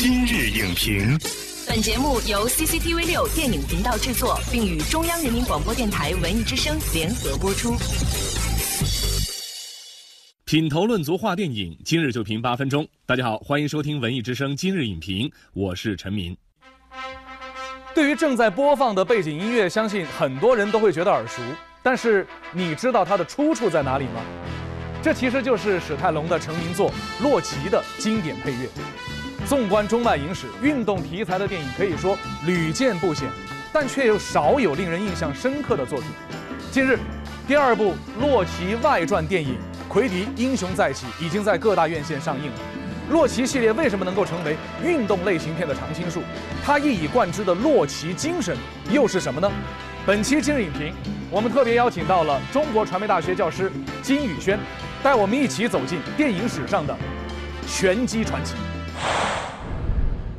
今日影评，本节目由 CCTV 六电影频道制作，并与中央人民广播电台文艺之声联合播出。品头论足话电影，今日就评八分钟。大家好，欢迎收听文艺之声今日影评，我是陈明。对于正在播放的背景音乐，相信很多人都会觉得耳熟，但是你知道它的出处在哪里吗？这其实就是史泰龙的成名作《洛奇》的经典配乐。纵观中外影史，运动题材的电影可以说屡见不鲜，但却又少有令人印象深刻的作品。近日，第二部《洛奇外传》电影《奎迪：英雄再起》已经在各大院线上映了。洛奇系列为什么能够成为运动类型片的常青树？它一以贯之的洛奇精神又是什么呢？本期今日影评，我们特别邀请到了中国传媒大学教师金宇轩。带我们一起走进电影史上的拳击传奇。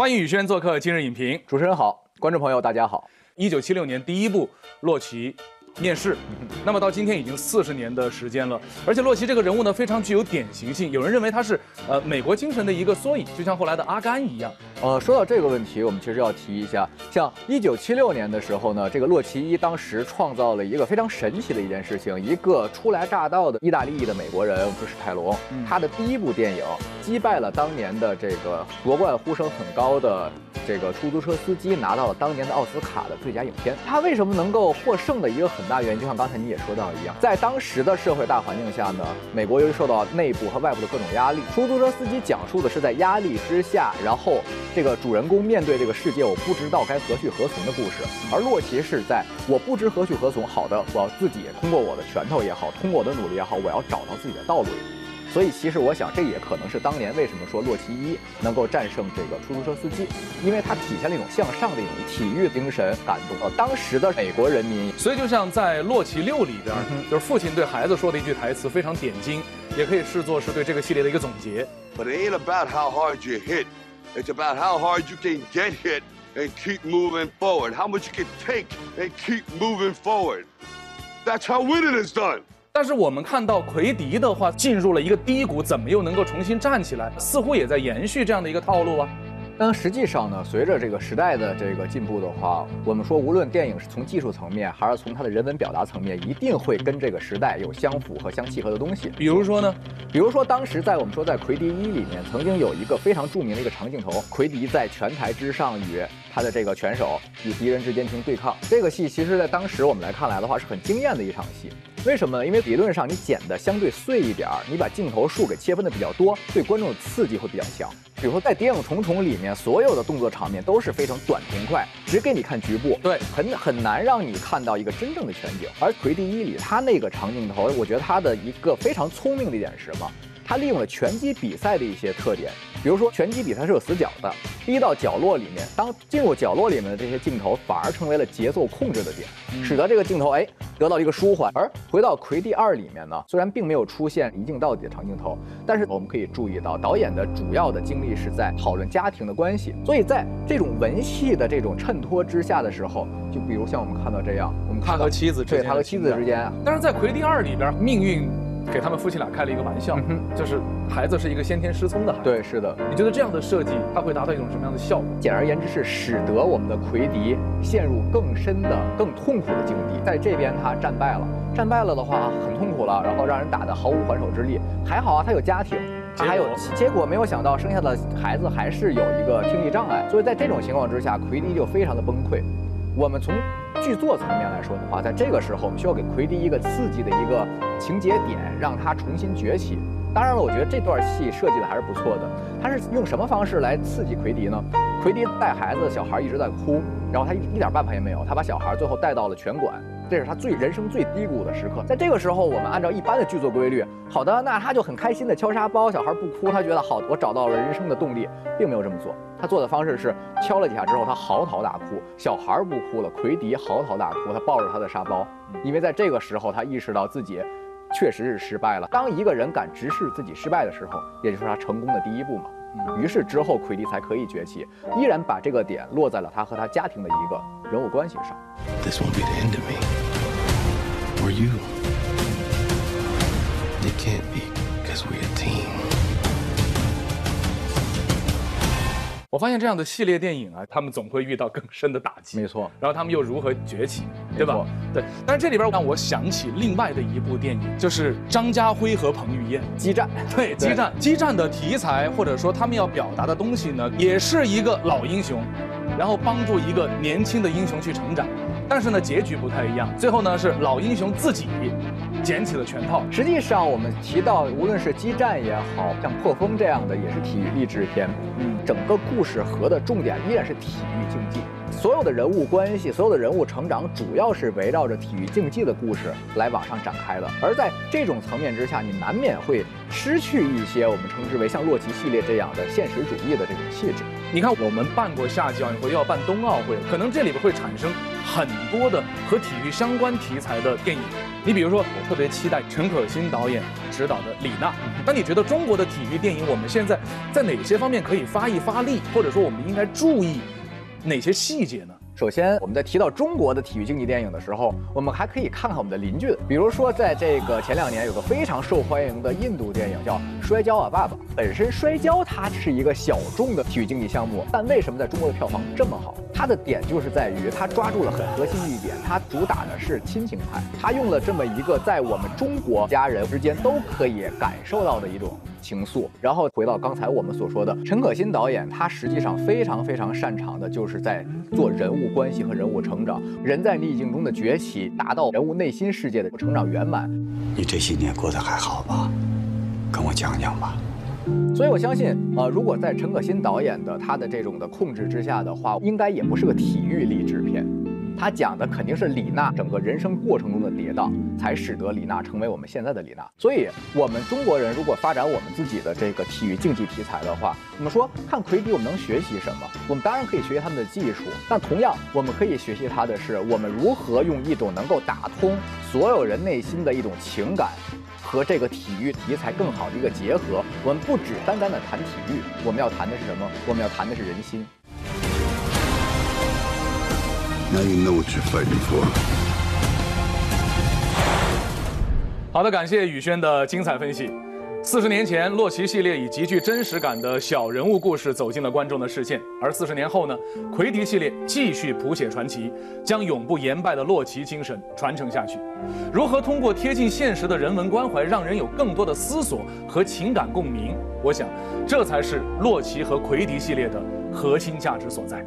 欢迎宇轩做客今日影评。主持人好，观众朋友大家好。一九七六年第一部《洛奇》。面试，那么到今天已经四十年的时间了，而且洛奇这个人物呢非常具有典型性，有人认为他是呃美国精神的一个缩影，就像后来的阿甘一样。呃，说到这个问题，我们其实要提一下，像一九七六年的时候呢，这个洛奇一当时创造了一个非常神奇的一件事情，一个初来乍到的意大利裔的美国人是史泰龙，他的第一部电影击败了当年的这个夺冠呼声很高的这个出租车司机，拿到了当年的奥斯卡的最佳影片。他为什么能够获胜的一个很大原因，就像刚才你也说到一样，在当时的社会大环境下呢，美国由于受到内部和外部的各种压力，出租车司机讲述的是在压力之下，然后这个主人公面对这个世界，我不知道该何去何从的故事。而洛奇是在我不知何去何从，好的，我要自己通过我的拳头也好，通过我的努力也好，我要找到自己的道路。所以，其实我想，这也可能是当年为什么说洛奇一能够战胜这个出租车司机，因为它体现了一种向上的一种体育精神感动了当时的美国人民。所以，就像在洛奇六里边，就是父亲对孩子说的一句台词，非常点睛，也可以视作是对这个系列的一个总结。But it ain't about how hard you hit, it's about how hard you can get hit and keep moving forward. How much you can take and keep moving forward. That's how winning is done. 但是我们看到奎迪的话进入了一个低谷，怎么又能够重新站起来？似乎也在延续这样的一个套路啊。但实际上呢，随着这个时代的这个进步的话，我们说无论电影是从技术层面，还是从它的人文表达层面，一定会跟这个时代有相符和相契合的东西。比如说呢，比如说当时在我们说在魁迪一里面，曾经有一个非常著名的一个长镜头，魁迪在拳台之上与他的这个拳手与敌人之间进行对抗。这个戏其实，在当时我们来看来的话，是很惊艳的一场戏。为什么呢？因为理论上你剪的相对碎一点儿，你把镜头数给切分的比较多，对观众的刺激会比较强。比如说在《谍影重重》里面，所有的动作场面都是非常短平快，只给你看局部，对，很很难让你看到一个真正的全景。而《魁地一》里他那个长镜头，我觉得他的一个非常聪明的一点是什么？他利用了拳击比赛的一些特点，比如说拳击比赛是有死角的，逼到角落里面，当进入角落里面的这些镜头反而成为了节奏控制的点，使得这个镜头哎得到一个舒缓。而回到《魁地二》里面呢，虽然并没有出现一镜到底的长镜头，但是我们可以注意到导演的主要的精力是在讨论家庭的关系，所以在这种文戏的这种衬托之下的时候，就比如像我们看到这样，我们他和妻子对他和妻子之间，但是在《魁地二》里边命运。给他们夫妻俩开了一个玩笑，就是孩子是一个先天失聪的孩子。对，是的。你觉得这样的设计，它会达到一种什么样的效果？简而言之，是使得我们的奎迪陷入更深的、更痛苦的境地。在这边他战败了，战败了的话很痛苦了，然后让人打得毫无还手之力。还好啊，他有家庭，他还有结果，没有想到生下的孩子还是有一个听力障碍。所以在这种情况之下，奎迪就非常的崩溃。我们从剧作层面来说的话，在这个时候，我们需要给奎迪一个刺激的一个情节点，让他重新崛起。当然了，我觉得这段戏设计的还是不错的。他是用什么方式来刺激奎迪呢？奎迪带孩子，小孩一直在哭，然后他一一点办法也没有，他把小孩最后带到了拳馆。这是他最人生最低谷的时刻，在这个时候，我们按照一般的剧作规律，好的，那他就很开心的敲沙包，小孩不哭，他觉得好，我找到了人生的动力，并没有这么做。他做的方式是敲了几下之后，他嚎啕大哭，小孩不哭了，奎迪嚎啕大哭，他抱着他的沙包，因为在这个时候，他意识到自己确实是失败了。当一个人敢直视自己失败的时候，也就是他成功的第一步嘛。于是之后，奎迪才可以崛起，依然把这个点落在了他和他家庭的一个人物关系上。This won't be the end of me or you. It can't be because we're a team. 我发现这样的系列电影啊，他们总会遇到更深的打击。没错，然后他们又如何崛起，对吧？对。但是这里边让我想起另外的一部电影，就是张家辉和彭于晏激战。对，激战，激战的题材或者说他们要表达的东西呢，也是一个老英雄，然后帮助一个年轻的英雄去成长。但是呢，结局不太一样。最后呢，是老英雄自己捡起了拳套。实际上，我们提到，无论是激战也好像破风这样的，也是体育励志片。嗯，整个故事核的重点依然是体育竞技。所有的人物关系，所有的人物成长，主要是围绕着体育竞技的故事来往上展开的。而在这种层面之下，你难免会失去一些我们称之为像洛奇系列这样的现实主义的这种气质。你看，我们办过夏季奥运会，又要办冬奥会，可能这里边会产生很多的和体育相关题材的电影。你比如说，我特别期待陈可辛导演执导的《李娜》。那你觉得中国的体育电影，我们现在在哪些方面可以发一发力，或者说我们应该注意哪些细节呢？首先，我们在提到中国的体育竞技电影的时候，我们还可以看看我们的邻居。比如说，在这个前两年有个非常受欢迎的印度电影叫《摔跤啊，爸爸》。本身摔跤它是一个小众的体育竞技项目，但为什么在中国的票房这么好？它的点就是在于它抓住了很核心的一点，它主打的是亲情派，它用了这么一个在我们中国家人之间都可以感受到的一种。情愫，然后回到刚才我们所说的陈可辛导演，他实际上非常非常擅长的就是在做人物关系和人物成长，人在逆境中的崛起，达到人物内心世界的成长圆满。你这些年过得还好吧？跟我讲讲吧。所以我相信，呃，如果在陈可辛导演的他的这种的控制之下的话，应该也不是个体育励志片。他讲的肯定是李娜整个人生过程中的跌宕，才使得李娜成为我们现在的李娜。所以，我们中国人如果发展我们自己的这个体育竞技题材的话，我们说看魁迪，我们能学习什么？我们当然可以学习他们的技术，但同样，我们可以学习他的是，我们如何用一种能够打通所有人内心的一种情感，和这个体育题材更好的一个结合。我们不只单单的谈体育，我们要谈的是什么？我们要谈的是人心。Now you know what you're fighting for. 好的，感谢宇轩的精彩分析。四十年前，洛奇系列以极具真实感的小人物故事走进了观众的视线；而四十年后呢，奎迪系列继续谱写传奇，将永不言败的洛奇精神传承下去。如何通过贴近现实的人文关怀，让人有更多的思索和情感共鸣？我想，这才是洛奇和奎迪系列的核心价值所在。